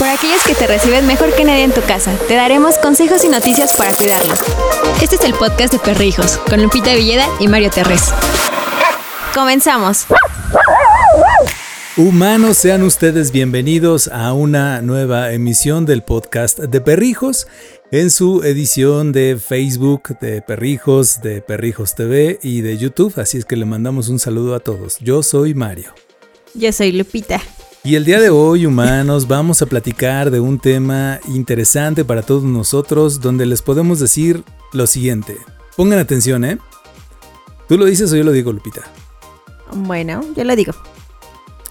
Por aquellos que te reciben mejor que nadie en tu casa, te daremos consejos y noticias para cuidarlos. Este es el podcast de Perrijos, con Lupita Villeda y Mario Terrés. Comenzamos. Humanos, sean ustedes bienvenidos a una nueva emisión del podcast de Perrijos en su edición de Facebook, de Perrijos, de Perrijos TV y de YouTube. Así es que le mandamos un saludo a todos. Yo soy Mario. Yo soy Lupita. Y el día de hoy, humanos, vamos a platicar de un tema interesante para todos nosotros, donde les podemos decir lo siguiente. Pongan atención, ¿eh? ¿Tú lo dices o yo lo digo, Lupita? Bueno, yo lo digo.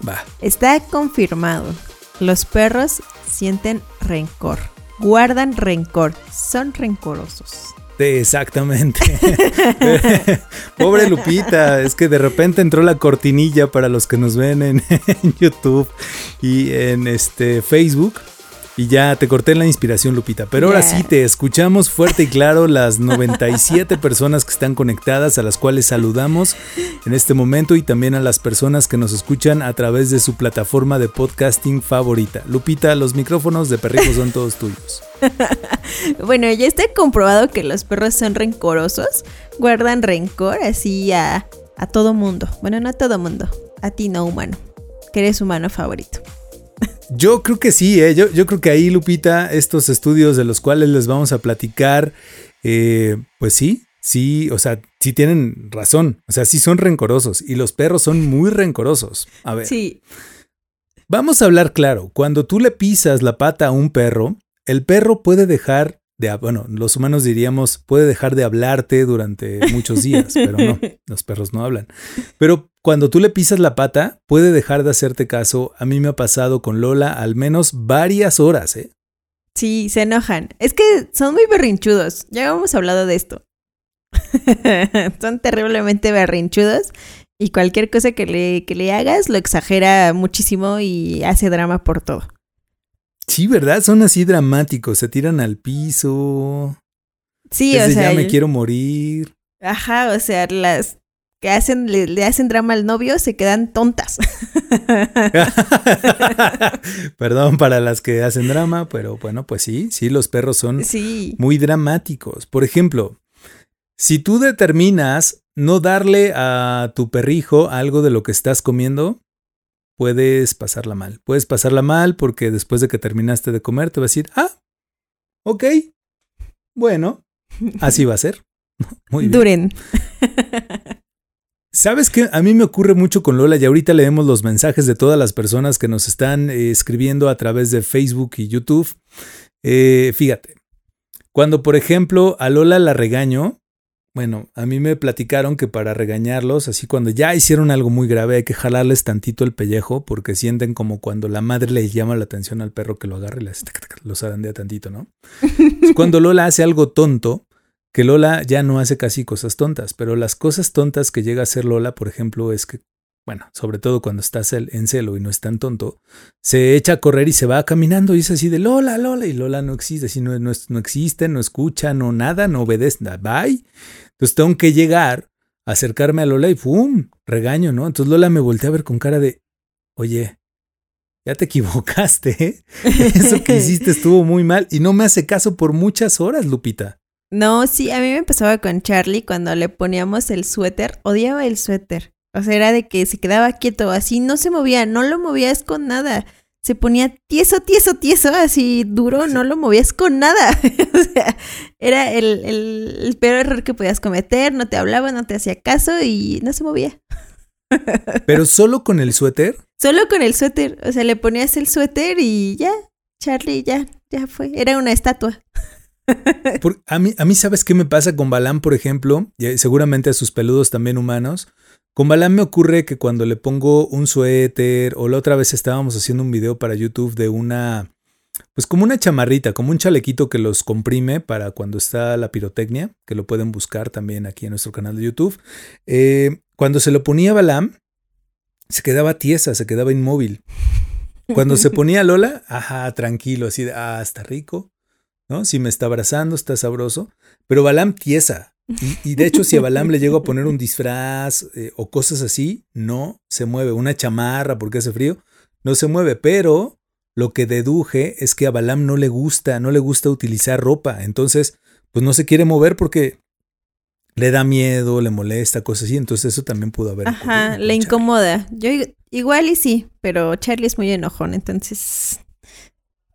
Va. Está confirmado. Los perros sienten rencor. Guardan rencor. Son rencorosos. Exactamente. Pobre Lupita, es que de repente entró la cortinilla para los que nos ven en, en, YouTube y en este Facebook. Y ya te corté la inspiración, Lupita. Pero ahora sí te escuchamos fuerte y claro las 97 personas que están conectadas, a las cuales saludamos en este momento y también a las personas que nos escuchan a través de su plataforma de podcasting favorita. Lupita, los micrófonos de perrijos son todos tuyos. bueno, ya está comprobado que los perros son rencorosos, guardan rencor así a, a todo mundo. Bueno, no a todo mundo, a ti no humano, que eres humano favorito. Yo creo que sí, ¿eh? yo, yo, creo que ahí, Lupita, estos estudios de los cuales les vamos a platicar, eh, pues sí, sí, o sea, sí tienen razón, o sea, sí son rencorosos y los perros son muy rencorosos. A ver. Sí. Vamos a hablar claro, cuando tú le pisas la pata a un perro, el perro puede dejar de, bueno, los humanos diríamos, puede dejar de hablarte durante muchos días, pero no, los perros no hablan. Pero cuando tú le pisas la pata, puede dejar de hacerte caso. A mí me ha pasado con Lola al menos varias horas, ¿eh? Sí, se enojan. Es que son muy berrinchudos. Ya hemos hablado de esto. son terriblemente berrinchudos y cualquier cosa que le, que le hagas lo exagera muchísimo y hace drama por todo. Sí, ¿verdad? Son así dramáticos, se tiran al piso. Sí, Desde o sea. ya me quiero morir. Ajá, o sea, las que hacen, le, le, hacen drama al novio se quedan tontas. Perdón para las que hacen drama, pero bueno, pues sí, sí, los perros son sí. muy dramáticos. Por ejemplo, si tú determinas no darle a tu perrijo algo de lo que estás comiendo, puedes pasarla mal. Puedes pasarla mal porque después de que terminaste de comer te va a decir, ah, ok, bueno, así va a ser. Muy bien. Duren. ¿Sabes qué? A mí me ocurre mucho con Lola y ahorita leemos los mensajes de todas las personas que nos están eh, escribiendo a través de Facebook y YouTube. Eh, fíjate, cuando por ejemplo a Lola la regaño, bueno, a mí me platicaron que para regañarlos, así cuando ya hicieron algo muy grave, hay que jalarles tantito el pellejo porque sienten como cuando la madre le llama la atención al perro que lo agarre y les, lo zarandea tantito, ¿no? cuando Lola hace algo tonto, que Lola ya no hace casi cosas tontas, pero las cosas tontas que llega a hacer Lola, por ejemplo, es que, bueno, sobre todo cuando estás en celo y no es tan tonto, se echa a correr y se va caminando y es así de Lola, Lola, y Lola no existe, así no, no, no existe, no escucha, no nada, no obedece, bye. Entonces tengo que llegar, acercarme a Lola y ¡pum! regaño, ¿no? Entonces Lola me voltea a ver con cara de, oye, ya te equivocaste, ¿eh? eso que hiciste estuvo muy mal y no me hace caso por muchas horas, Lupita. No, sí, a mí me pasaba con Charlie cuando le poníamos el suéter, odiaba el suéter. O sea, era de que se quedaba quieto, así no se movía, no lo movías con nada. Se ponía tieso, tieso, tieso, así duro, no lo movías con nada. o sea, era el, el, el, peor error que podías cometer, no te hablaba, no te hacía caso y no se movía. ¿Pero solo con el suéter? Solo con el suéter, o sea, le ponías el suéter y ya, Charlie, ya, ya fue, era una estatua. Por, a, mí, a mí, ¿sabes qué me pasa con Balam, por ejemplo? Y seguramente a sus peludos también humanos. Con Balam me ocurre que cuando le pongo un suéter, o la otra vez estábamos haciendo un video para YouTube de una, pues como una chamarrita, como un chalequito que los comprime para cuando está la pirotecnia, que lo pueden buscar también aquí en nuestro canal de YouTube. Eh, cuando se lo ponía Balam, se quedaba tiesa, se quedaba inmóvil. Cuando se ponía Lola, ajá, tranquilo, así de, ah, está rico. ¿No? Si me está abrazando, está sabroso. Pero Balam tiesa. Y, y de hecho, si a Balam le llego a poner un disfraz eh, o cosas así, no se mueve. Una chamarra porque hace frío, no se mueve. Pero lo que deduje es que a Balam no le gusta, no le gusta utilizar ropa. Entonces, pues no se quiere mover porque le da miedo, le molesta, cosas así. Entonces eso también pudo haber. Ajá, le incomoda. Yo igual y sí, pero Charlie es muy enojón, entonces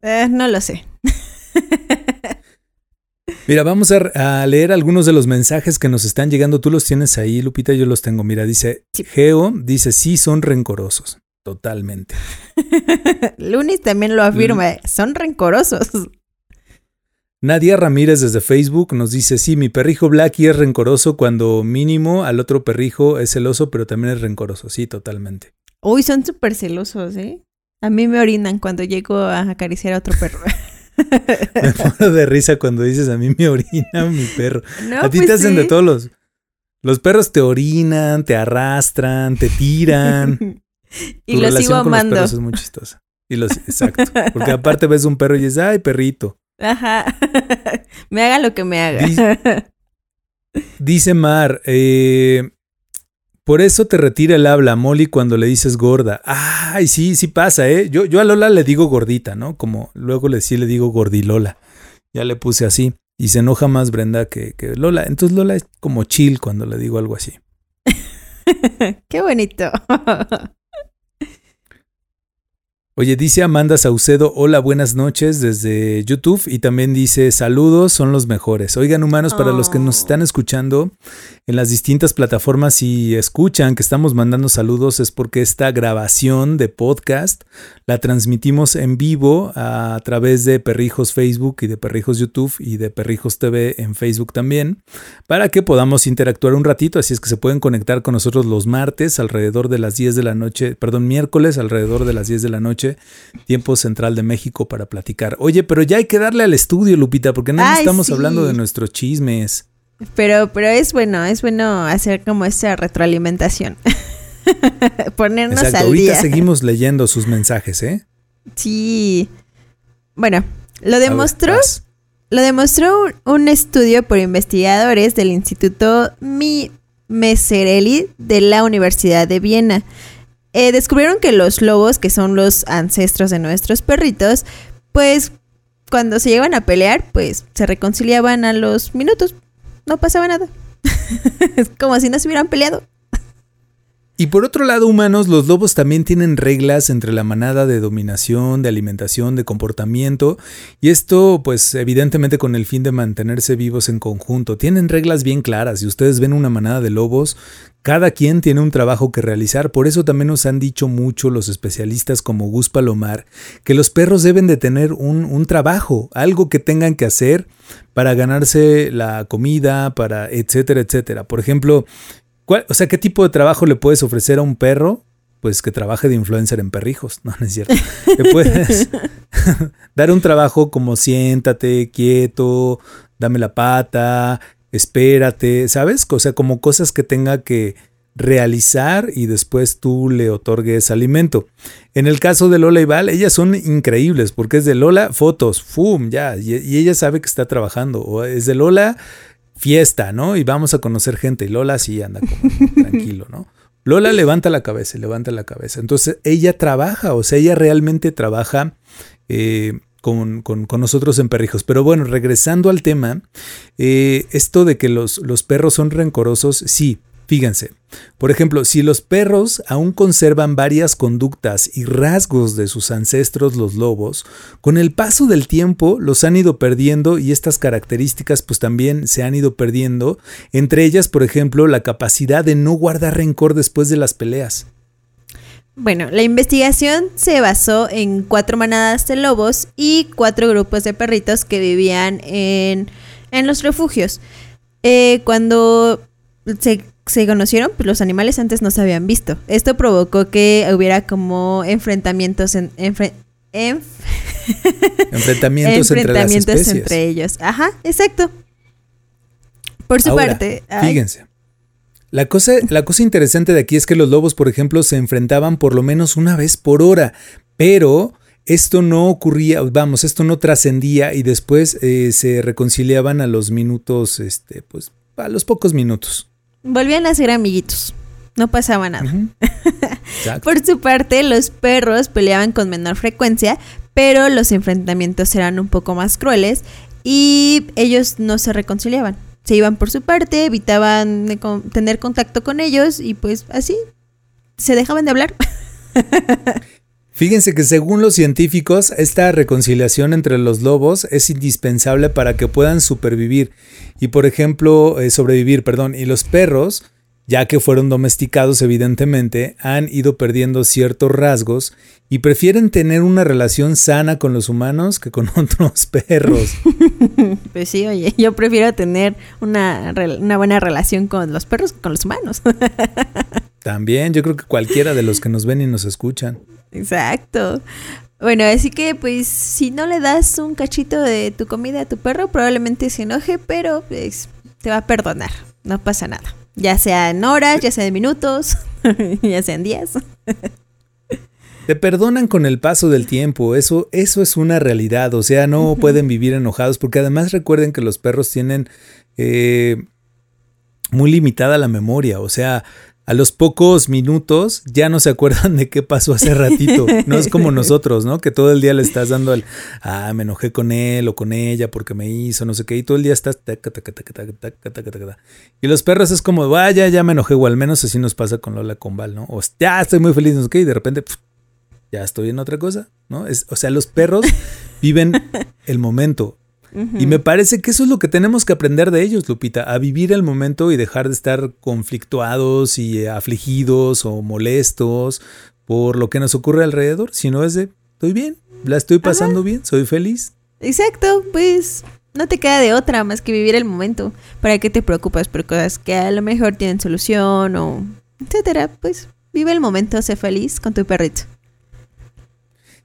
eh, no lo sé. Mira, vamos a, leer algunos de los mensajes que nos están llegando. Tú los tienes ahí, Lupita, yo los tengo. Mira, dice Geo, dice, sí, son rencorosos. Totalmente. Lunis también lo afirma, son rencorosos. Nadia Ramírez desde Facebook nos dice, sí, mi perrijo Blacky es rencoroso cuando mínimo al otro perrijo es celoso, pero también es rencoroso. Sí, totalmente. Uy, son súper celosos, ¿eh? A mí me orinan cuando llego a acariciar a otro perro. me pongo de risa cuando dices a mí me orina mi perro. a ti te pues hacen de todos los... Los perros te orinan, te arrastran, te tiran. y lo sigo amando. es muy chistosa. Y los, exacto. Porque aparte ves un perro y dices, ay, perrito. Ajá. me haga lo que me haga. Dice, Mar, eh, por eso te retira el habla, Molly, cuando le dices gorda. Ay, sí, sí pasa, ¿eh? Yo, yo a Lola le digo gordita, ¿no? Como luego le sí le digo gordilola. Ya le puse así. Y se enoja más Brenda que, que Lola. Entonces Lola es como chill cuando le digo algo así. Qué bonito. Oye, dice Amanda Saucedo, hola, buenas noches desde YouTube y también dice saludos, son los mejores. Oigan, humanos, para los que nos están escuchando en las distintas plataformas y escuchan que estamos mandando saludos es porque esta grabación de podcast la transmitimos en vivo a través de Perrijos Facebook y de Perrijos YouTube y de Perrijos TV en Facebook también, para que podamos interactuar un ratito, así es que se pueden conectar con nosotros los martes alrededor de las 10 de la noche, perdón, miércoles alrededor de las 10 de la noche tiempo central de México, para platicar. Oye, pero ya hay que darle al estudio, Lupita, porque no estamos hablando de nuestros chismes. Pero, pero es bueno, es bueno hacer como esa retroalimentación. Ponernos Exacto, al ahorita seguimos leyendo sus mensajes, ¿eh? Sí. Bueno, lo demostró. lo demostró un estudio por investigadores del Instituto Mi Meserelli de la Universidad de Viena. Eh, descubrieron que los lobos, que son los ancestros de nuestros perritos, pues cuando se llegaban a pelear, pues se reconciliaban a los minutos. No pasaba nada. es como si no se hubieran peleado. Y por otro lado, humanos, los lobos también tienen reglas entre la manada de dominación, de alimentación, de comportamiento, y esto, pues, evidentemente con el fin de mantenerse vivos en conjunto. Tienen reglas bien claras. Si ustedes ven una manada de lobos, cada quien tiene un trabajo que realizar, por eso también nos han dicho mucho los especialistas como Gus Palomar, que los perros deben de tener un, un trabajo, algo que tengan que hacer para ganarse la comida, para etcétera, etcétera. Por ejemplo, o sea, ¿qué tipo de trabajo le puedes ofrecer a un perro? Pues que trabaje de influencer en perrijos, no, no es cierto. Le puedes dar un trabajo como siéntate, quieto, dame la pata, espérate, ¿sabes? O sea, como cosas que tenga que realizar y después tú le otorgues alimento. En el caso de Lola y Val, ellas son increíbles porque es de Lola, fotos, ¡fum! Ya, y, y ella sabe que está trabajando. O es de Lola, fiesta, ¿no? Y vamos a conocer gente. Y Lola sí anda como tranquilo, ¿no? Lola levanta la cabeza, levanta la cabeza. Entonces ella trabaja, o sea, ella realmente trabaja eh, con, nosotros en perrijos. Pero bueno, regresando al tema, eh, esto de que los, los perros son rencorosos, sí, Fíjense, por ejemplo, si los perros aún conservan varias conductas y rasgos de sus ancestros los lobos, con el paso del tiempo los han ido perdiendo y estas características pues también se han ido perdiendo, entre ellas por ejemplo la capacidad de no guardar rencor después de las peleas. Bueno, la investigación se basó en cuatro manadas de lobos y cuatro grupos de perritos que vivían en, los refugios. Eh, cuando se se conocieron, pues los animales antes no se habían visto. Esto provocó que hubiera como enfrentamientos en, enfrentamientos, entre, entre ellos. Ajá, exacto. Por su parte. Fíjense. La cosa, la cosa interesante de aquí es que los lobos, por ejemplo, se enfrentaban por lo menos una vez por hora, pero esto no ocurría, vamos, esto no trascendía y después eh, se reconciliaban a los minutos, este, pues, a los pocos minutos. Volvían a ser amiguitos. No pasaba nada. Por su parte, los perros peleaban con menor frecuencia, pero los enfrentamientos eran un poco más crueles y ellos no se reconciliaban. Se iban por su parte, evitaban tener contacto con ellos y pues así se dejaban de hablar. Fíjense que según los científicos, esta reconciliación entre los lobos es indispensable para que puedan supervivir y, por ejemplo, eh, sobrevivir, perdón, y los perros, ya que fueron domesticados evidentemente, han ido perdiendo ciertos rasgos y prefieren tener una relación sana con los humanos que con otros perros. Pues sí, oye, yo prefiero tener una, una buena relación con los perros que con los humanos. También, yo creo que cualquiera de los que nos ven y nos escuchan. Exacto. Bueno, así que pues si no le das un cachito de tu comida a tu perro, probablemente se enoje, pero pues te va a perdonar. No pasa nada. Ya sea en horas, ya sea en minutos, ya sea en días. Te perdonan con el paso del tiempo, eso, eso es una realidad, o sea, no pueden vivir enojados, porque además recuerden que los perros tienen eh, muy limitada la memoria, o sea, a los pocos minutos ya no se acuerdan de qué pasó hace ratito. No es como nosotros, ¿no? Que todo el día le estás dando el, ah, me enojé con él o con ella porque me hizo, no sé qué, y todo el día estás... Y los perros es como, vaya, ya me enojé, o al menos así nos pasa con Lola con Val, ¿no? O ya estoy muy feliz, no sé qué, y de repente, ya estoy en otra cosa, ¿no? Es, o sea, los perros viven el momento. Y me parece que eso es lo que tenemos que aprender de ellos, Lupita, a vivir el momento y dejar de estar conflictuados y afligidos o molestos por lo que nos ocurre alrededor, sino es de, estoy bien, la estoy pasando bien, soy feliz. Exacto, pues no te queda de otra más que vivir el momento. ¿Para qué te preocupas por cosas que a lo mejor tienen solución o etcétera? Pues vive el momento, sé feliz con tu perrito.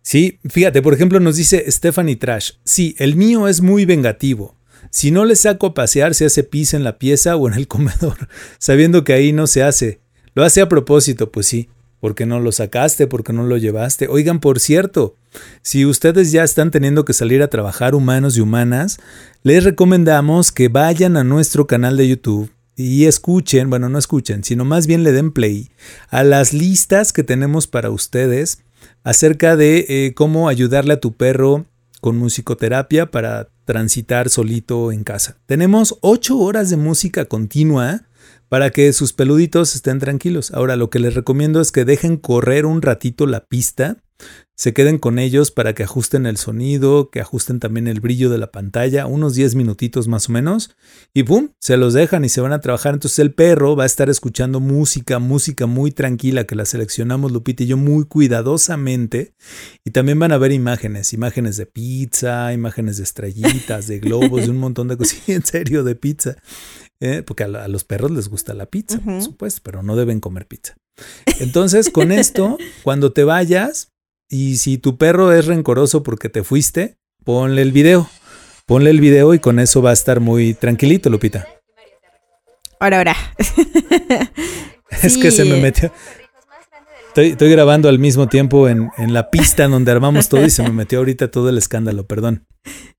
Sí, fíjate, por ejemplo, nos dice Stephanie Trash. Sí, el mío es muy vengativo. Si no le saco a pasear, se hace pis en la pieza o en el comedor, sabiendo que ahí no se hace. Lo hace a propósito, pues sí. porque no lo sacaste? porque no lo llevaste? Oigan, por cierto, si ustedes ya están teniendo que salir a trabajar humanos y humanas, les recomendamos que vayan a nuestro canal de YouTube y escuchen, bueno, no escuchen, sino más bien le den play a las listas que tenemos para ustedes acerca de eh, cómo ayudarle a tu perro con musicoterapia para transitar solito en casa. Tenemos ocho horas de música continua para que sus peluditos estén tranquilos. Ahora lo que les recomiendo es que dejen correr un ratito la pista se queden con ellos para que ajusten el sonido, que ajusten también el brillo de la pantalla, unos 10 minutitos más o menos, y ¡pum! Se los dejan y se van a trabajar. Entonces el perro va a estar escuchando música, música muy tranquila que la seleccionamos Lupita y yo muy cuidadosamente. Y también van a ver imágenes, imágenes de pizza, imágenes de estrellitas, de globos, de un montón de cosas, en serio, de pizza. ¿eh? porque a, los perros les gusta la pizza, por supuesto, pero no deben comer pizza. Entonces, con esto, cuando te vayas, y si tu perro es rencoroso porque te fuiste, ponle el video. Ponle el video y con eso va a estar muy tranquilito, Lupita. Ahora, ahora. es que se me metió. Estoy, grabando al mismo tiempo en, la pista donde armamos todo y se me metió ahorita todo el escándalo, perdón.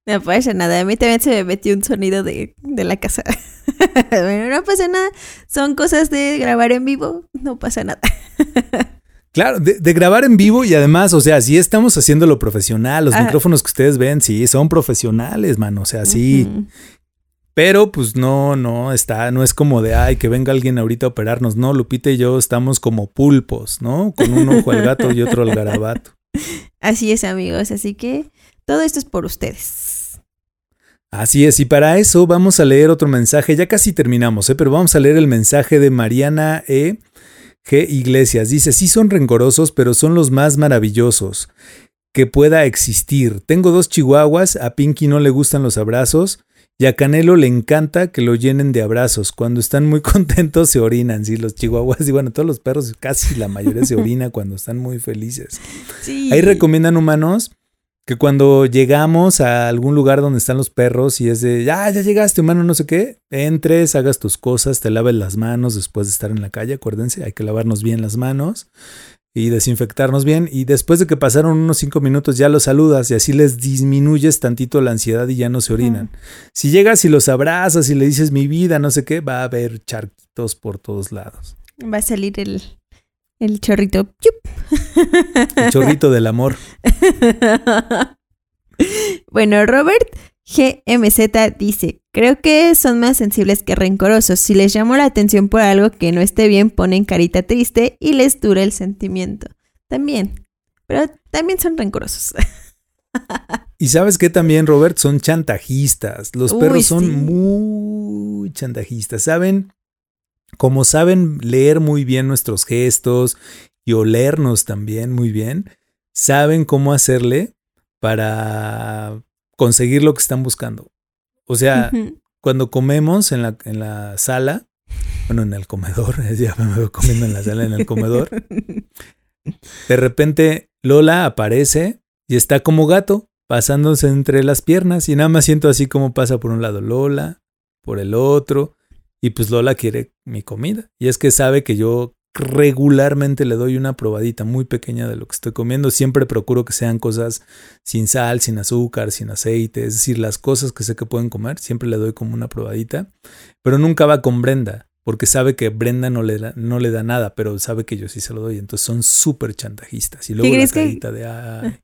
No pasa nada, a mí también se me metió un sonido de, de la casa. bueno, no pasa nada, son cosas de grabar en vivo, no pasa nada. Claro, de, grabar en vivo y además, o sea, sí estamos haciéndolo profesional. Los micrófonos que ustedes ven, sí, son profesionales, mano. O sea, sí. Pero pues no, no está, no es como de ay, que venga alguien ahorita a operarnos. No, Lupita y yo estamos como pulpos, ¿no? Con un ojo al gato y otro al garabato. Así es, amigos. Así que todo esto es por ustedes. Así es, y para eso vamos a leer otro mensaje. Ya casi terminamos, ¿eh? pero vamos a leer el mensaje de Mariana E G. Iglesias dice, sí son rencorosos, pero son los más maravillosos que pueda existir. Tengo dos chihuahuas, a Pinky no le gustan los abrazos y a Canelo le encanta que lo llenen de abrazos. Cuando están muy contentos se orinan, sí, los chihuahuas y bueno, todos los perros, casi la mayoría se orina cuando están muy felices. Ahí recomiendan humanos que cuando llegamos a algún lugar donde están los perros y es de, ya, ya llegaste, humano, no sé qué, entres, hagas tus cosas, te laves las manos después de estar en la calle, acuérdense, hay que lavarnos bien las manos y desinfectarnos bien y después de que pasaron unos cinco minutos ya los saludas y así les disminuyes tantito la ansiedad y ya no se orinan. Si llegas y los abrazas y le dices mi vida, no sé qué, va a haber charquitos por todos lados. Va a salir el, El chorrito. El chorrito del amor. bueno, Robert GMZ dice, creo que son más sensibles que rencorosos. Si les llamo la atención por algo que no esté bien, ponen carita triste y les dura el sentimiento. También, pero también son rencorosos. y sabes que también, Robert, son chantajistas. Los perros son sí. muy chantajistas. Saben, como saben leer muy bien nuestros gestos y olernos también muy bien, saben cómo hacerle para conseguir lo que están buscando. O sea, cuando comemos en la, en la sala, bueno, en el comedor, ya me veo comiendo en la sala, en el comedor, de repente Lola aparece y está como gato, pasándose entre las piernas y nada más siento así como pasa por un lado Lola, por el otro, y pues Lola quiere mi comida. Y es que sabe que yo regularmente le doy una probadita muy pequeña de lo que estoy comiendo. Siempre procuro que sean cosas sin sal, sin azúcar, sin aceite, es decir, las cosas que sé que pueden comer, siempre le doy como una probadita, pero nunca va con Brenda. Porque sabe que Brenda no le, da, no le da nada, pero sabe que yo sí se lo doy. Entonces son súper chantajistas. Y luego la crees que- carita de ay,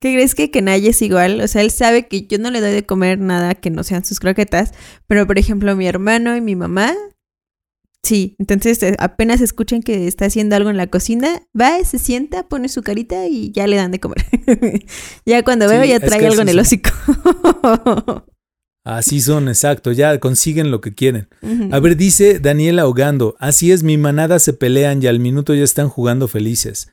¿Qué crees que Kenai es igual? O sea, él sabe que yo no le doy de comer nada que no sean sus croquetas, pero por ejemplo mi hermano y mi mamá, sí. Entonces eh, apenas escuchan que está haciendo algo en la cocina, va, se sienta, pone su carita y ya le dan de comer. ya cuando Sí, veo ya trae algo en el hocico. Así son, exacto, ya consiguen lo que quieren. A ver, dice Daniela ahogando, así es, mi manada se pelean y al minuto ya están jugando felices.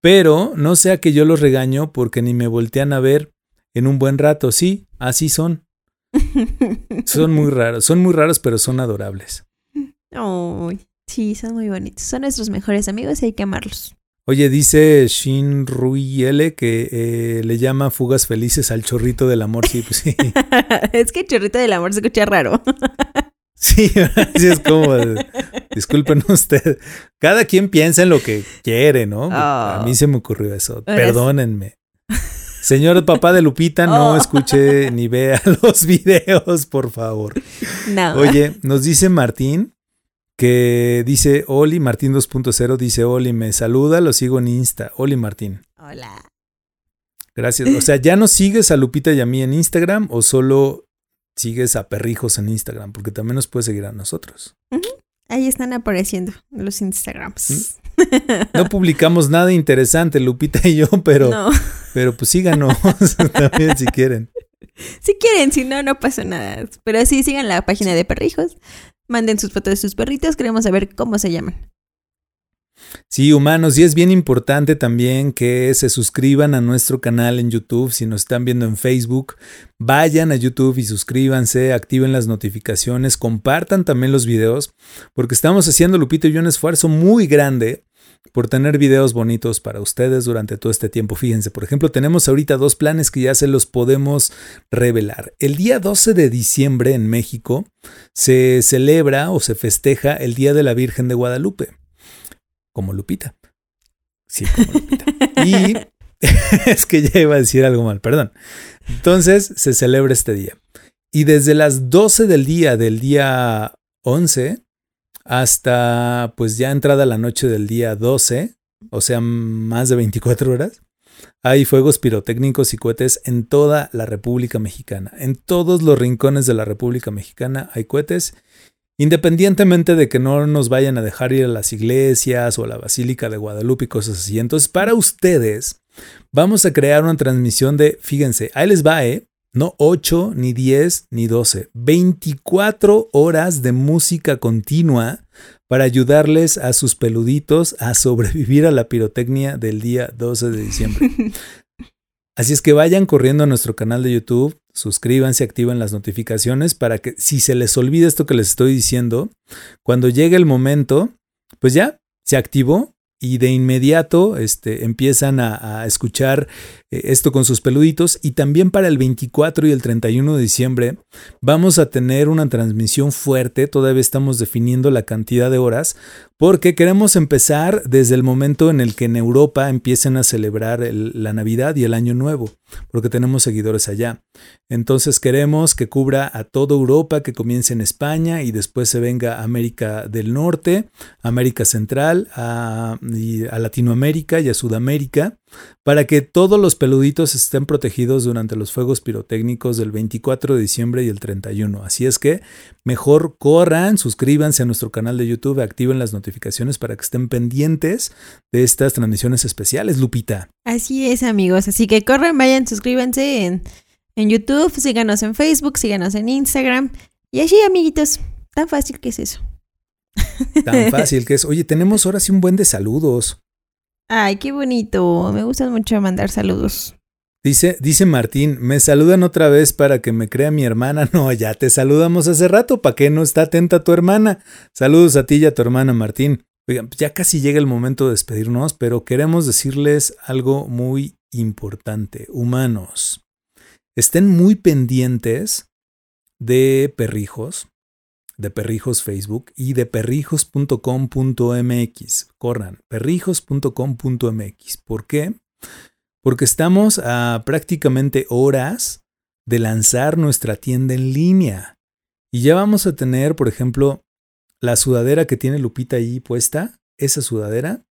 Pero no sea que yo los regaño porque ni me voltean a ver en un buen rato. Sí, así son. Son muy raros, son muy raros, pero son adorables. Ay, sí, son muy bonitos. Son nuestros mejores amigos y hay que amarlos. Oye, dice Shin Rui L que eh, le llama fugas felices al chorrito del amor. Sí, pues sí. es que el chorrito del amor se escucha raro. Sí, así es como. Disculpen usted. Cada quien piensa en lo que quiere, ¿no? A mí se me ocurrió eso. Perdónenme. Señor papá de Lupita, no Oh. escuche ni vea los videos, por favor. No. Oye, nos dice Martín que dice Oli, Martín 2.0 dice Oli, me saluda, lo sigo en Insta. Oli Martín, Hola. gracias. O sea, ¿ya nos sigues a Lupita y a mí en Instagram o solo sigues a Perrijos en Instagram? Porque también nos puedes seguir a nosotros. Ahí están apareciendo los Instagrams. No publicamos nada interesante, Lupita y yo, pero, No. pero pues síganos también si quieren. Si quieren, si no, no pasa nada. Pero sí, sigan la página de perrijos. Manden sus fotos de sus perritos. Queremos saber cómo se llaman. Sí, humanos, y es bien importante también que se suscriban a nuestro canal en YouTube. Si nos están viendo en Facebook, vayan a YouTube y suscríbanse, activen las notificaciones, compartan también los videos, porque estamos haciendo, Lupito y yo, un esfuerzo muy grande por tener videos bonitos para ustedes durante todo este tiempo. Fíjense, por ejemplo, tenemos ahorita dos planes que ya se los podemos revelar. El día 12 de diciembre en México se celebra o se festeja el Día de la Virgen de Guadalupe como Lupita. Sí, como Lupita. Y es que ya iba a decir algo mal, perdón. Entonces se celebra este día. Y desde las 12 del día, del día 11, hasta pues ya entrada la noche del día 12, o sea, más de 24 horas, hay fuegos pirotécnicos y cohetes en toda la República Mexicana. En todos los rincones de la República Mexicana hay cohetes Independientemente de que no nos vayan a dejar ir a las iglesias o a la Basílica de Guadalupe y cosas así. Entonces, para ustedes, vamos a crear una transmisión de, fíjense, ahí les va, ¿eh? No 8, ni 10, ni 12. 24 horas de música continua para ayudarles a sus peluditos a sobrevivir a la pirotecnia del día 12 de diciembre. Así es que vayan corriendo a nuestro canal de YouTube, suscríbanse, activen las notificaciones para que si se les olvida esto que les estoy diciendo, cuando llegue el momento, pues ya se activó y de inmediato este, empiezan a, escuchar eh, esto con sus peluditos y también para el 24 y el 31 de diciembre vamos a tener una transmisión fuerte, todavía estamos definiendo la cantidad de horas porque queremos empezar desde el momento en el que en Europa empiecen a celebrar el, la Navidad y el Año Nuevo. Porque tenemos seguidores allá. Entonces queremos que cubra a toda Europa, que comience en España y después se venga a América del Norte, América Central, a, a Latinoamérica y a Sudamérica, para que todos los peluditos estén protegidos durante los fuegos pirotécnicos del 24 de diciembre y el 31. Así es que mejor corran, suscríbanse a nuestro canal de YouTube, activen las notificaciones para que estén pendientes de estas transmisiones especiales, Lupita. Así es, amigos. Así que corran, vayan, suscríbanse en, en YouTube, síganos en Facebook, síganos en Instagram. Y así, amiguitos, tan fácil que es eso. Tan fácil que es. Oye, tenemos ahora sí un buen de saludos. Ay, qué bonito. Me gusta mucho mandar saludos. Dice, dice Martín, me saludan otra vez para que me crea mi hermana. No, ya te saludamos hace rato, ¿para qué no está atenta tu hermana? Saludos a ti y a tu hermana, Martín. Oigan, ya casi llega el momento de despedirnos, pero queremos decirles algo muy importante. Humanos, estén muy pendientes de perrijos, de Perrijos Facebook y de perrijos.com.mx. Corran, perrijos.com.mx. ¿Por qué? Porque estamos a prácticamente horas de lanzar nuestra tienda en línea. Y ya vamos a tener, por ejemplo, la sudadera que tiene Lupita ahí puesta. Esa sudadera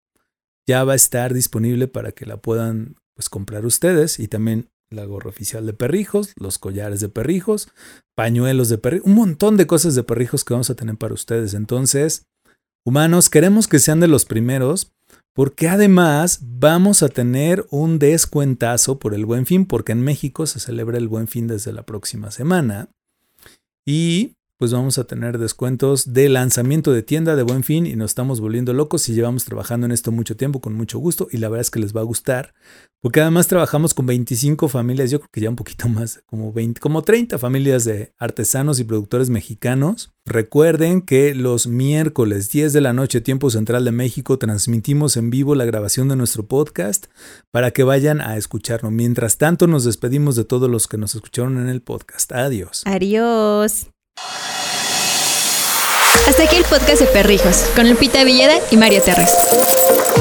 ya va a estar disponible para que la puedan pues, comprar ustedes y también la gorra oficial de perrijos, los collares de perrijos, pañuelos de perrijos, un montón de cosas de perrijos que vamos a tener para ustedes. Entonces, humanos, queremos que sean de los primeros porque además vamos a tener un descuentazo por el buen fin, porque en México se celebra el buen fin desde la próxima semana. Y pues vamos a tener descuentos de lanzamiento de tienda de buen fin y nos estamos volviendo locos y llevamos trabajando en esto mucho tiempo con mucho gusto y la verdad es que les va a gustar porque además trabajamos con 25 familias, yo creo que ya un poquito más, como 20, como 30 familias de artesanos y productores mexicanos. Recuerden que los miércoles 10 de la noche tiempo central de México transmitimos en vivo la grabación de nuestro podcast para que vayan a escucharlo. Mientras tanto nos despedimos de todos los que nos escucharon en el podcast. Adiós. Adiós. Hasta aquí el podcast de Perrijos, con Lupita Villeda y Mario Terres.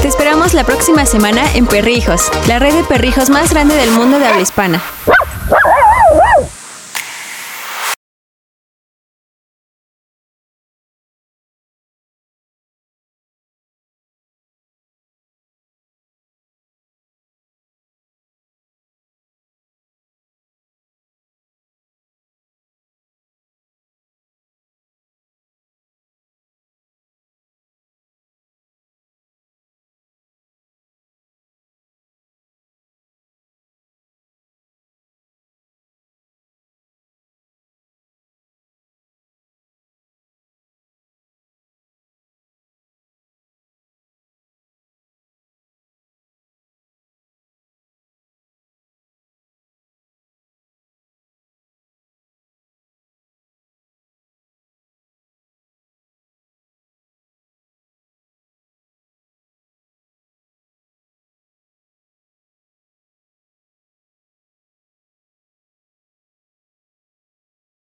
Te esperamos la próxima semana en Perrijos, la red de perrijos más grande del mundo de habla hispana.